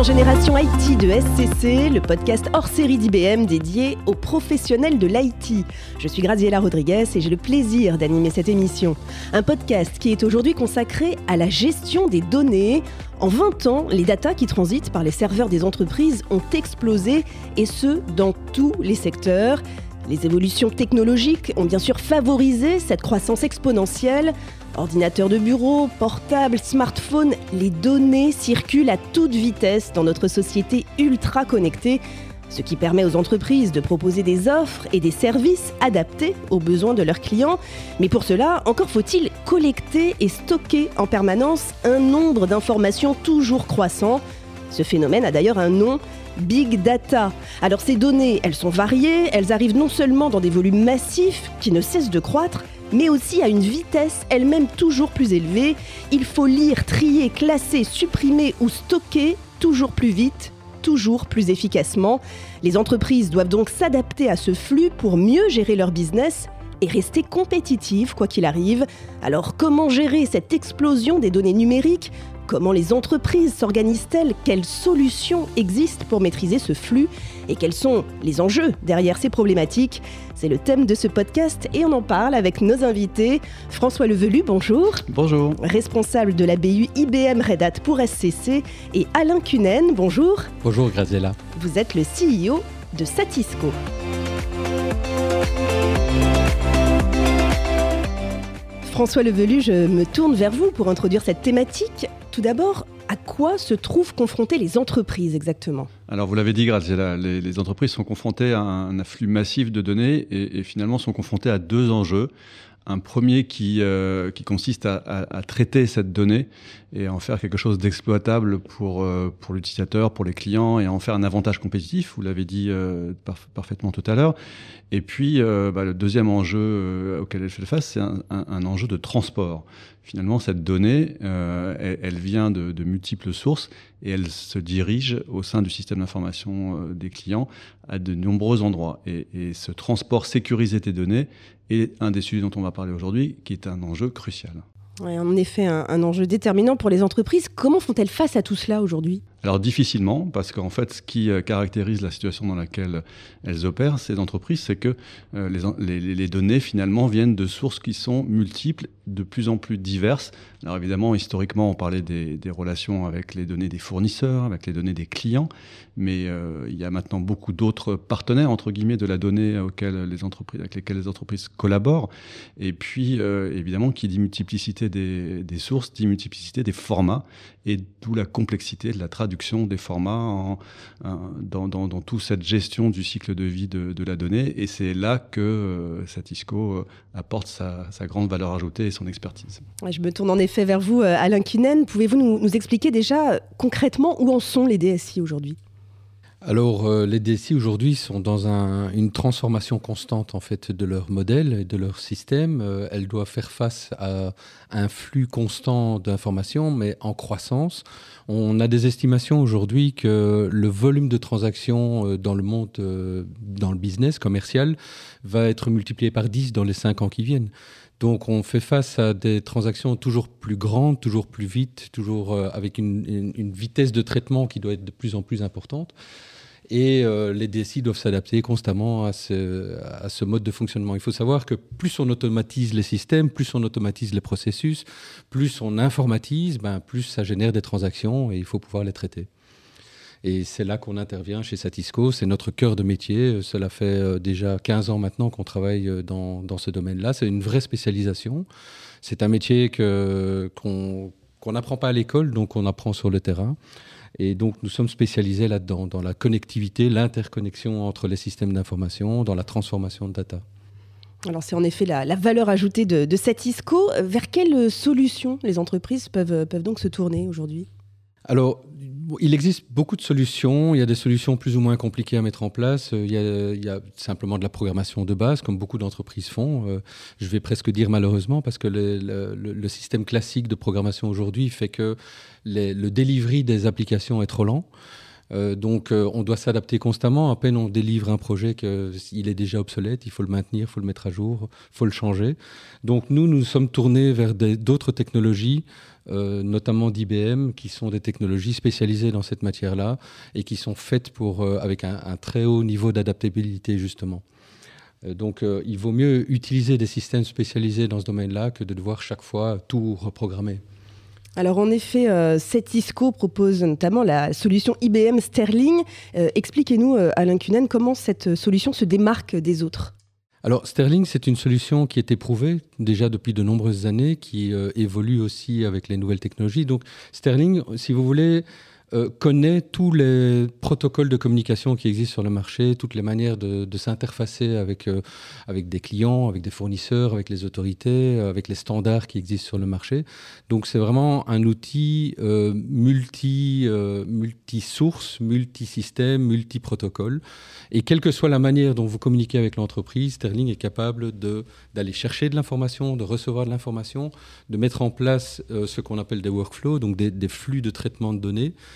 dans Génération IT de SCC, le podcast hors série d'IBM dédié aux professionnels de l'IT. Je suis Graziella Rodriguez et j'ai le plaisir d'animer cette émission. Un podcast qui est aujourd'hui consacré à la gestion des données. En 20 ans, les datas qui transitent par les serveurs des entreprises ont explosé et ce, dans tous les secteurs. Les évolutions technologiques ont bien sûr favorisé cette croissance exponentielle. Ordinateurs de bureau, portables, smartphones, les données circulent à toute vitesse dans notre société ultra connectée, ce qui permet aux entreprises de proposer des offres et des services adaptés aux besoins de leurs clients. Mais pour cela, encore faut-il collecter et stocker en permanence un nombre d'informations toujours croissant. Ce phénomène a d'ailleurs un nom, Big Data. Alors ces données, elles sont variées, elles arrivent non seulement dans des volumes massifs qui ne cessent de croître, mais aussi à une vitesse elle-même toujours plus élevée. Il faut lire, trier, classer, supprimer ou stocker toujours plus vite, toujours plus efficacement. Les entreprises doivent donc s'adapter à ce flux pour mieux gérer leur business et rester compétitives quoi qu'il arrive. Alors comment gérer cette explosion des données numériques? Comment les entreprises s'organisent-elles? Quelles solutions existent pour maîtriser ce flux? Et quels sont les enjeux derrière ces problématiques? C'est le thème de ce podcast et on en parle avec nos invités. François Levelu, bonjour. Bonjour. Responsable de la BU IBM Red Hat pour SCC. Et Alain Cunen, bonjour. Bonjour Graziella. Vous êtes le CEO de Satisco. François Levelu, je me tourne vers vous pour introduire cette thématique. Tout d'abord, à quoi se trouvent confrontées les entreprises exactement? Alors vous l'avez dit, Graziella, les, entreprises sont confrontées à un afflux massif de données et, finalement sont confrontées à deux enjeux. Un premier qui, euh, consiste à, traiter cette donnée et à en faire quelque chose d'exploitable pour, euh, pour l'utilisateur, pour les clients et à en faire un avantage compétitif, vous l'avez dit euh, parf parfaitement tout à l'heure. Et puis bah, le deuxième enjeu auquel elle fait face, c'est un, enjeu de transport. Finalement, cette donnée, euh, elle, vient de, multiples sources et elle se dirige au sein du système d'information des clients à de nombreux endroits. Et, ce transport sécurisé des données est un des sujets dont on va parler aujourd'hui, qui est un enjeu crucial. En effet, un, enjeu déterminant pour les entreprises. Comment font-elles face à tout cela aujourd'hui? Alors difficilement, parce qu'en fait, ce qui euh, caractérise la situation dans laquelle elles opèrent, ces entreprises, c'est que euh, les, données finalement viennent de sources qui sont multiples, de plus en plus diverses. Alors évidemment, historiquement, on parlait des, relations avec les données des fournisseurs, avec les données des clients, mais euh, il y a maintenant beaucoup d'autres partenaires entre guillemets de la donnée auxquels les entreprises, avec lesquelles les entreprises collaborent. Et puis évidemment, qui dit multiplicité des, des sources, dit multiplicité des formats, et d'où la complexité de la traduction des formats dans, dans, toute cette gestion du cycle de vie de, la donnée. Et c'est là que euh, Satisco euh, apporte sa, grande valeur ajoutée et son expertise. Je me tourne en effet vers vous, euh, Alain Kinen. Pouvez-vous nous expliquer déjà concrètement où en sont les DSI aujourd'hui? Alors, euh, les DSI aujourd'hui sont dans un, une transformation constante en fait de leur modèle et de leur système. Euh, elles doivent faire face à un flux constant d'informations, mais en croissance. On a des estimations aujourd'hui que le volume de transactions euh, dans le monde, dans le business commercial, va être multiplié par 10 dans les 5 ans qui viennent. Donc on fait face à des transactions toujours plus grandes, toujours plus vite, toujours avec une, vitesse de traitement qui doit être de plus en plus importante. Et euh, les DSI doivent s'adapter constamment à ce, à ce mode de fonctionnement. Il faut savoir que plus on automatise les systèmes, plus on automatise les processus, plus on informatise, ben, plus ça génère des transactions et il faut pouvoir les traiter. Et c'est là qu'on intervient chez Satisco. C'est notre cœur de métier. Cela fait euh, déjà 15 ans maintenant qu'on travaille euh, dans, dans ce domaine-là. C'est une vraie spécialisation. C'est un métier qu'on qu n'apprend pas à l'école, donc on apprend sur le terrain. Et donc nous sommes spécialisés là-dedans, dans la connectivité, l'interconnexion entre les systèmes d'information, dans la transformation de data. Alors c'est en effet la, la, valeur ajoutée de, de Satisco. Vers quelles solutions les entreprises peuvent, peuvent donc se tourner aujourd'hui? Alors, il existe beaucoup de solutions. Il y a des solutions plus ou moins compliquées à mettre en place. Il y a, il y a simplement de la programmation de base, comme beaucoup d'entreprises font. Euh, je vais presque dire malheureusement, parce que le, système classique de programmation aujourd'hui fait que le delivery des applications est trop lent. Donc on doit s'adapter constamment. À peine on délivre un projet qu'il est déjà obsolète, il faut le maintenir, il faut le mettre à jour, il faut le changer. Donc nous, nous sommes tournés vers d'autres technologies notamment d'IBM, qui sont des technologies spécialisées dans cette matière-là et qui sont faites pour, avec un, très haut niveau d'adaptabilité, justement. Euh, donc euh, il vaut mieux utiliser des systèmes spécialisés dans ce domaine-là que de devoir chaque fois tout reprogrammer. Alors en effet, euh, Cetisco propose notamment la solution IBM Sterling. Expliquez-nous, Alain Cunen, comment cette solution se démarque des autres alors Sterling, c'est une solution qui est éprouvée déjà depuis de nombreuses années, qui évolue aussi avec les nouvelles technologies. Donc Sterling, si vous voulez, euh, connaît tous les protocoles de communication qui existent sur le marché, toutes les manières de, s'interfacer avec, euh, avec des clients, avec des fournisseurs, avec les autorités, euh, avec les standards qui existent sur le marché. Donc c'est vraiment un outil multi, multi-source, multi-système, multi-protocole. Et quelle que soit la manière dont vous communiquez avec l'entreprise, Sterling est capable d'aller chercher de l'information, de recevoir de l'information, de mettre en place ce qu'on appelle des workflows, donc des, des flux de traitement de données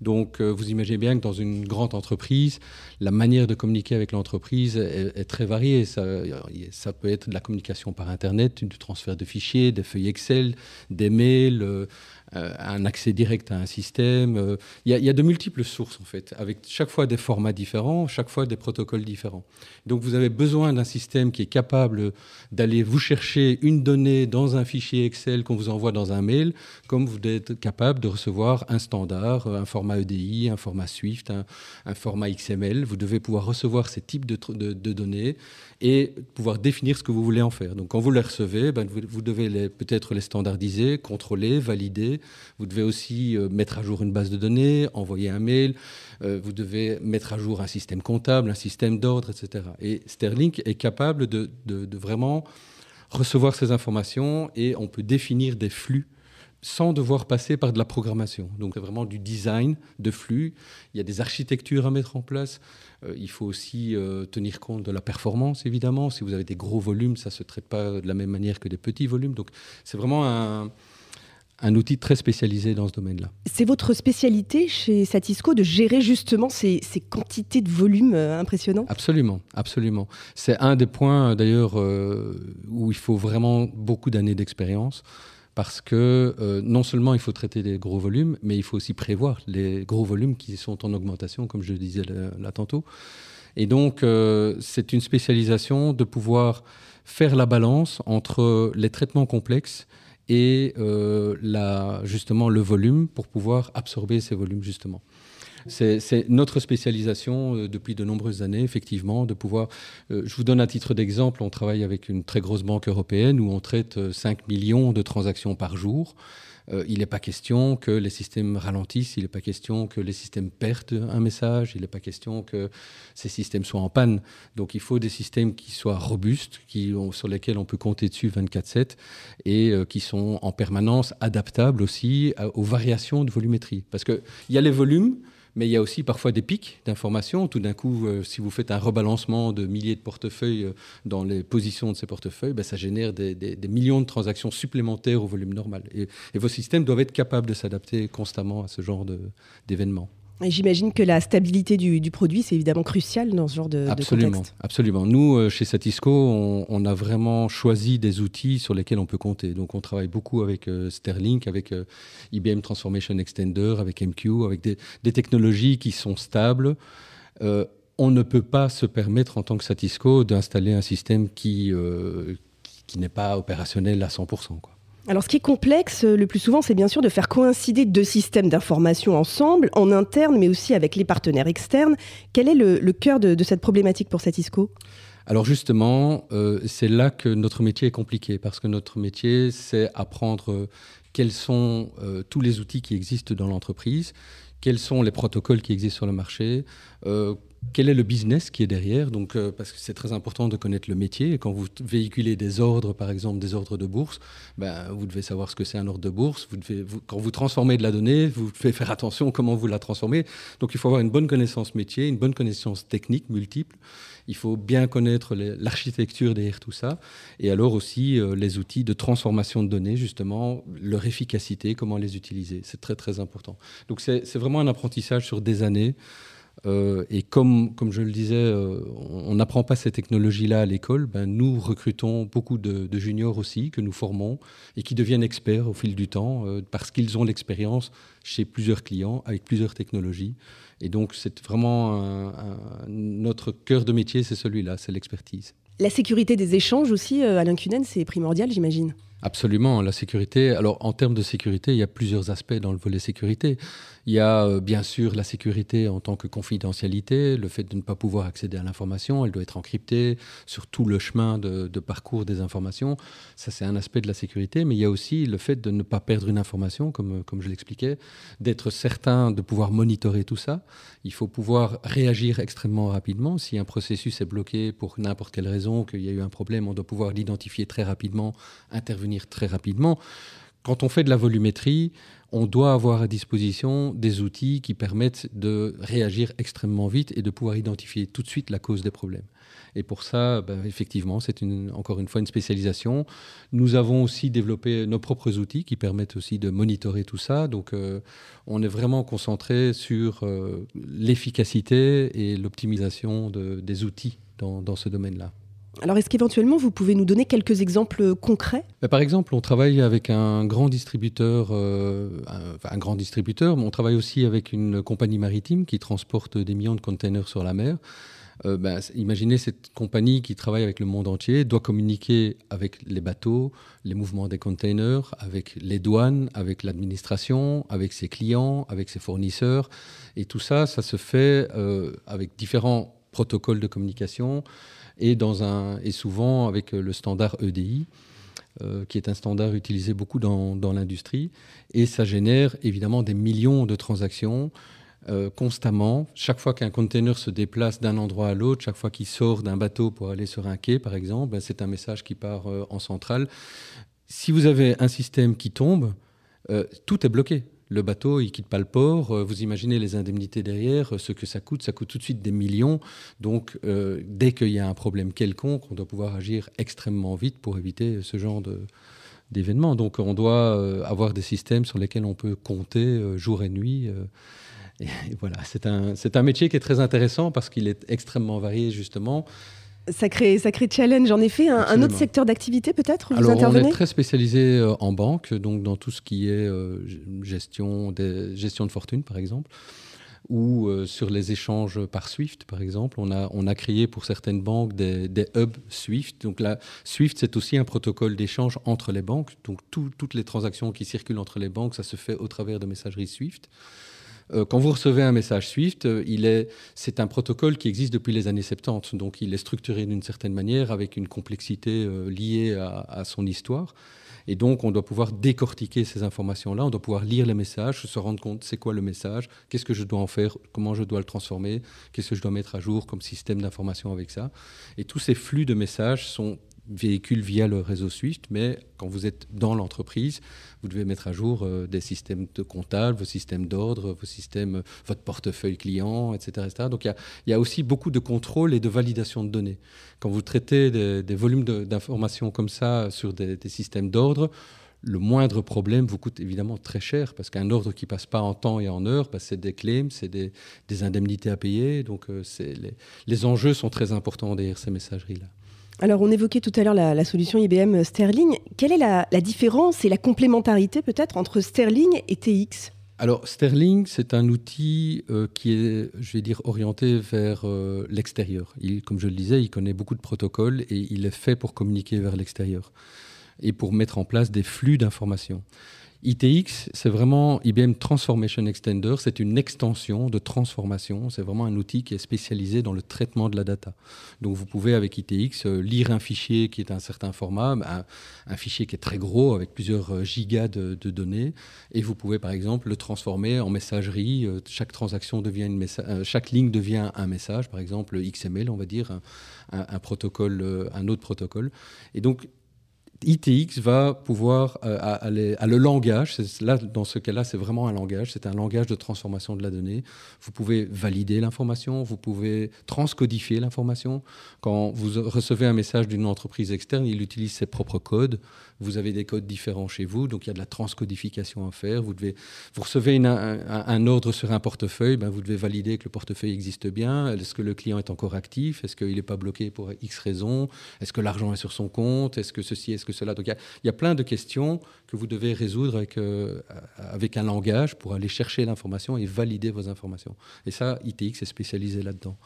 donc, euh, vous imaginez bien que dans une grande entreprise, la manière de communiquer avec l'entreprise est, très variée. Ça, peut être de la communication par Internet, du transfert de fichiers, des feuilles Excel, des mails, euh, euh, un accès direct à un système. Euh, il y, a de multiples sources, en fait, avec chaque fois des formats différents, chaque fois des protocoles différents. Donc vous avez besoin d'un système qui est capable d'aller vous chercher une donnée dans un fichier Excel qu'on vous envoie dans un mail, comme vous êtes capable de recevoir un standard, un format EDI, un format Swift, un, format XML. Vous devez pouvoir recevoir ces types de, données et pouvoir définir ce que vous voulez en faire. Donc quand vous les recevez, ben, vous, devez peut-être les standardiser, contrôler, valider. Vous devez aussi euh, mettre à jour une base de données, envoyer un mail. Euh, vous devez mettre à jour un système comptable, un système d'ordre, etc. Et Sterling est capable de vraiment recevoir ces informations et on peut définir des flux sans devoir passer par de la programmation. Donc c'est vraiment du design de flux. Il y a des architectures à mettre en place. Euh, il faut aussi euh, tenir compte de la performance, évidemment. Si vous avez des gros volumes, ça ne se traite pas de la même manière que des petits volumes. Donc c'est vraiment un, un outil très spécialisé dans ce domaine-là. C'est votre spécialité chez Satisco de gérer justement ces, ces quantités de volumes euh, impressionnants? Absolument, absolument. C'est un des points d'ailleurs où il faut vraiment beaucoup d'années d'expérience parce que euh, non seulement il faut traiter des gros volumes, mais il faut aussi prévoir les gros volumes qui sont en augmentation, comme je le disais là, tantôt. Et donc, euh, c'est une spécialisation de pouvoir faire la balance entre les traitements complexes et euh, justement le volume pour pouvoir absorber ces volumes, justement. C'est notre spécialisation euh, depuis de nombreuses années, effectivement, de pouvoir. Euh, je vous donne un titre d'exemple. On travaille avec une très grosse banque européenne où on traite 5 euh, millions de transactions par jour. il n'est pas question que les systèmes ralentissent, il n'est pas question que les systèmes perdent un message, il n'est pas question que ces systèmes soient en panne. Donc il faut des systèmes qui soient robustes, sur lesquels on peut compter dessus 24-7 et qui sont en permanence adaptables aussi aux variations de volumétrie. Parce qu'il y a les volumes, mais il y a aussi parfois des pics d'informations. Tout d'un coup, euh, si vous faites un rebalancement de milliers de portefeuilles euh, dans les positions de ces portefeuilles, ben, ça génère des, millions de transactions supplémentaires au volume normal. Et, vos systèmes doivent être capables de s'adapter constamment à ce genre d'événements. J'imagine que la stabilité du, produit, c'est évidemment crucial dans ce genre de, absolument, contexte. Absolument. Nous, euh, chez Satisco, on, a vraiment choisi des outils sur lesquels on peut compter. Donc, on travaille beaucoup avec euh, Sterling, avec euh, IBM Transformation Extender, avec MQ, avec des, technologies qui sont stables. on ne peut pas se permettre, en tant que Satisco, d'installer un système qui, qui, n'est pas opérationnel à 100%. Quoi. Alors, ce qui est complexe euh, le plus souvent, c'est bien sûr de faire coïncider deux systèmes d'information ensemble, en interne, mais aussi avec les partenaires externes. Quel est le, cœur de, cette problématique pour Satisco alors justement, euh, c'est là que notre métier est compliqué, parce que notre métier, c'est apprendre euh, quels sont tous les outils qui existent dans l'entreprise, quels sont les protocoles qui existent sur le marché, quel est le business qui est derrière Donc, parce que c'est très important de connaître le métier. quand vous véhiculez des ordres, par exemple des ordres de bourse, ben, vous devez savoir ce que c'est un ordre de bourse. Quand vous transformez de la donnée, vous devez faire attention comment vous la transformez. Donc, il faut avoir une bonne connaissance métier, une bonne connaissance technique multiple. Il faut bien connaître l'architecture derrière tout ça. Et alors aussi euh, les outils de transformation de données, justement, leur efficacité, comment les utiliser. C'est très, très important. Donc c'est vraiment un apprentissage sur des années. Euh, et comme, comme je le disais, euh, on n'apprend pas ces technologies-là à l'école, ben, nous recrutons beaucoup de, juniors aussi, que nous formons, et qui deviennent experts au fil du temps, parce qu'ils ont l'expérience chez plusieurs clients, avec plusieurs technologies. Et donc, c'est vraiment notre cœur de métier, c'est celui-là, c'est l'expertise. La sécurité des échanges aussi, euh, Alain Cunen, c'est primordial, j'imagine. Absolument, la sécurité. Alors, en termes de sécurité, il y a plusieurs aspects dans le volet sécurité. Il y a euh, bien sûr la sécurité en tant que confidentialité, le fait de ne pas pouvoir accéder à l'information, elle doit être encryptée sur tout le chemin de, parcours des informations. Ça, c'est un aspect de la sécurité, mais il y a aussi le fait de ne pas perdre une information, comme, comme je l'expliquais, d'être certain de pouvoir monitorer tout ça. Il faut pouvoir réagir extrêmement rapidement. Si un processus est bloqué pour n'importe quelle raison, qu'il y a eu un problème, on doit pouvoir l'identifier très rapidement, intervenir très rapidement. Quand on fait de la volumétrie, on doit avoir à disposition des outils qui permettent de réagir extrêmement vite et de pouvoir identifier tout de suite la cause des problèmes. Et pour ça, ben, effectivement, c'est encore une fois une spécialisation. Nous avons aussi développé nos propres outils qui permettent aussi de monitorer tout ça. Donc, euh, on est vraiment concentré sur euh, l'efficacité et l'optimisation des outils dans ce domaine-là. Alors, est-ce qu'éventuellement, vous pouvez nous donner quelques exemples concrets? Bah, Par exemple, on travaille avec un grand distributeur, euh, un, grand distributeur, mais on travaille aussi avec une compagnie maritime qui transporte des millions de containers sur la mer. Euh, bah, imaginez cette compagnie qui travaille avec le monde entier, doit communiquer avec les bateaux, les mouvements des containers, avec les douanes, avec l'administration, avec ses clients, avec ses fournisseurs. Et tout ça, ça se fait euh, avec différents protocoles de communication et, souvent avec euh, le standard EDI. Euh, qui est un standard utilisé beaucoup dans, dans l'industrie. Et ça génère évidemment des millions de transactions euh, constamment. Chaque fois qu'un container se déplace d'un endroit à l'autre, chaque fois qu'il sort d'un bateau pour aller sur un quai, par exemple, ben, c'est un message qui part en centrale. Si vous avez un système qui tombe, tout est bloqué le bateau, il quitte pas le port. Euh, vous imaginez les indemnités derrière, euh, ce que ça coûte. Ça coûte tout de suite des millions. Donc, euh, dès qu'il y a un problème quelconque, on doit pouvoir agir extrêmement vite pour éviter ce genre d'événements. Donc, on doit avoir des systèmes sur lesquels on peut compter jour et nuit. et voilà, c'est un, un métier qui est très intéressant parce qu'il est extrêmement varié, justement. Sacré, sacré challenge. En effet, un, un autre secteur d'activité peut-être Alors, on est très spécialisé euh, en banque, donc dans tout ce qui est euh, gestion, des, gestion de fortune, par exemple, ou euh, sur les échanges par SWIFT, par exemple. On a, on a créé pour certaines banques des, des hubs SWIFT. Donc là, SWIFT, c'est aussi un protocole d'échange entre les banques. Donc toutes les transactions qui circulent entre les banques, ça se fait au travers de messageries SWIFT. Euh, quand vous recevez un message SWIFT, euh, c'est un protocole qui existe depuis les années 70, donc il est structuré d'une certaine manière avec une complexité euh, liée à, son histoire. Et donc, on doit pouvoir décortiquer ces informations-là, on doit pouvoir lire les messages, se rendre compte c'est quoi le message, qu'est-ce que je dois en faire, comment je dois le transformer, qu'est-ce que je dois mettre à jour comme système d'information avec ça. Et tous ces flux de messages sont véhicule via le réseau SWIFT, mais quand vous êtes dans l'entreprise, vous devez mettre à jour euh, des systèmes de comptable, vos systèmes d'ordre, vos systèmes, votre portefeuille client, etc. Donc il y, a aussi beaucoup de contrôle et de validation de données. Quand vous traitez des, volumes d'informations comme ça sur des, systèmes d'ordre, le moindre problème vous coûte évidemment très cher parce qu'un ordre qui passe pas en temps et en heure, bah, c'est des claims, c'est des, indemnités à payer. Donc euh, les, les enjeux sont très importants derrière ces messageries-là. Alors, on évoquait tout à l'heure la, solution IBM Sterling. Quelle est la, différence et la complémentarité peut-être entre Sterling et TX alors, Sterling, c'est un outil euh, qui est, je vais dire, orienté vers euh, l'extérieur. Comme je le disais, il connaît beaucoup de protocoles et il est fait pour communiquer vers l'extérieur et pour mettre en place des flux d'informations. ITX, c'est vraiment IBM Transformation Extender, c'est une extension de transformation, c'est vraiment un outil qui est spécialisé dans le traitement de la data. Donc vous pouvez avec ITX euh, lire un fichier qui est un certain format, un, fichier qui est très gros avec plusieurs euh, gigas de, données, et vous pouvez par exemple le transformer en messagerie, euh, chaque transaction devient une chaque ligne devient un message, par exemple XML on va dire, un protocole, un autre protocole. Et donc ITX va pouvoir euh, aller à le langage. Là, dans ce cas-là, c'est vraiment un langage. C'est un langage de transformation de la donnée. Vous pouvez valider l'information, vous pouvez transcodifier l'information. Quand vous recevez un message d'une entreprise externe, il utilise ses propres codes. Vous avez des codes différents chez vous, donc il y a de la transcodification à faire. Vous devez, vous recevez un, ordre sur un portefeuille, ben vous devez valider que le portefeuille existe bien. Est-ce que le client est encore actif? Est-ce qu'il n'est pas bloqué pour X raisons? Est-ce que l'argent est sur son compte? Est-ce que ceci Est-ce que cela Donc il y, a, plein de questions que vous devez résoudre avec, euh, avec un langage pour aller chercher l'information et valider vos informations. Et ça, ITX est spécialisé là-dedans.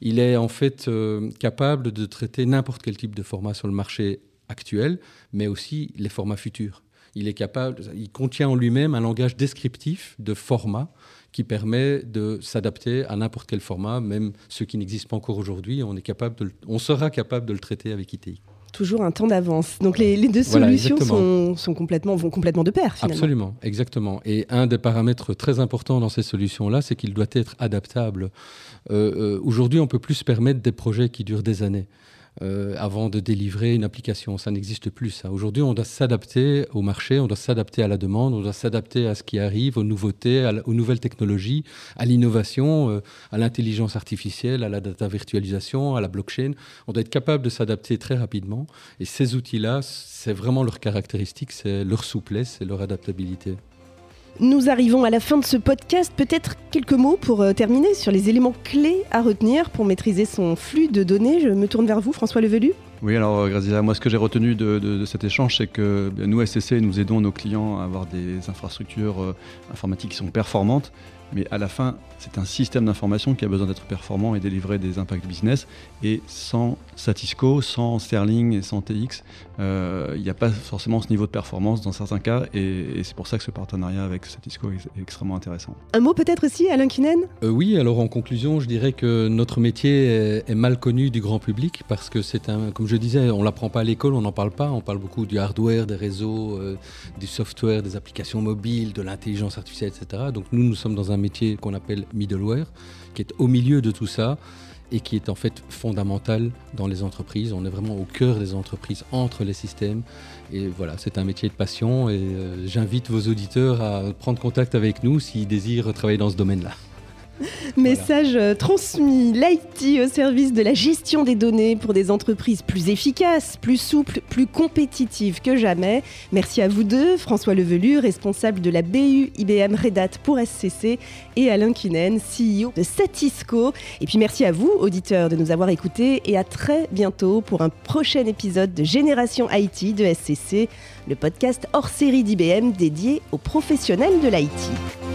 Il est en fait euh, capable de traiter n'importe quel type de format sur le marché actuel, mais aussi les formats futurs. Il est capable, il contient en lui-même un langage descriptif de format qui permet de s'adapter à n'importe quel format, même ceux qui n'existent pas encore aujourd'hui. On on sera capable de le traiter avec ITI. Toujours un temps d'avance. Donc les, deux solutions sont, complètement, vont complètement de pair finalement. Absolument, exactement. Et un des paramètres très importants dans ces solutions-là, c'est qu'il doit être adaptable. Euh, euh, aujourd'hui, on peut plus se permettre des projets qui durent des années. Euh, avant de délivrer une application. Ça n'existe plus. Aujourd'hui, on doit s'adapter au marché, on doit s'adapter à la demande, on doit s'adapter à ce qui arrive, aux nouveautés, aux nouvelles technologies, à l'innovation, euh, à l'intelligence artificielle, à la data virtualisation, à la blockchain. On doit être capable de s'adapter très rapidement. Et ces outils-là, c'est vraiment leur caractéristique, c'est leur souplesse et leur adaptabilité. Nous arrivons à la fin de ce podcast. Peut-être quelques mots pour euh, terminer sur les éléments clés à retenir pour maîtriser son flux de données. Je me tourne vers vous, François Levelu. Oui, alors euh, Graziella, moi ce que j'ai retenu de, cet échange, c'est que nous, SCC, nous aidons nos clients à avoir des infrastructures euh, informatiques qui sont performantes, mais à la fin, c'est un système d'information qui a besoin d'être performant et délivrer des impacts business. Et sans Satisco, sans Sterling et sans TX, euh, il n'y a pas forcément ce niveau de performance dans certains cas. Et, c'est pour ça que ce partenariat avec Satisco est, extrêmement intéressant. Un mot peut-être aussi, Alain Kinen euh, Oui, alors en conclusion, je dirais que notre métier est, mal connu du grand public parce que c'est un, comme je disais, on ne l'apprend pas à l'école, on n'en parle pas. On parle beaucoup du hardware, des réseaux, euh, du software, des applications mobiles, de l'intelligence artificielle, etc. Donc nous, nous sommes dans un métier qu'on appelle middleware, qui est au milieu de tout ça et qui est en fait fondamental dans les entreprises. On est vraiment au cœur des entreprises, entre les systèmes. Et voilà, c'est un métier de passion et euh, j'invite vos auditeurs à prendre contact avec nous s'ils désirent travailler dans ce domaine-là. Message euh, transmis, l'IT au service de la gestion des données pour des entreprises plus efficaces, plus souples, plus compétitives que jamais. Merci à vous deux, François Levelu, responsable de la BU IBM Red Hat pour SCC, et Alain Kinen, CEO de Satisco. Et puis merci à vous, auditeurs, de nous avoir écoutés et à très bientôt pour un prochain épisode de Génération IT de SCC, le podcast hors série d'IBM dédié aux professionnels de l'IT.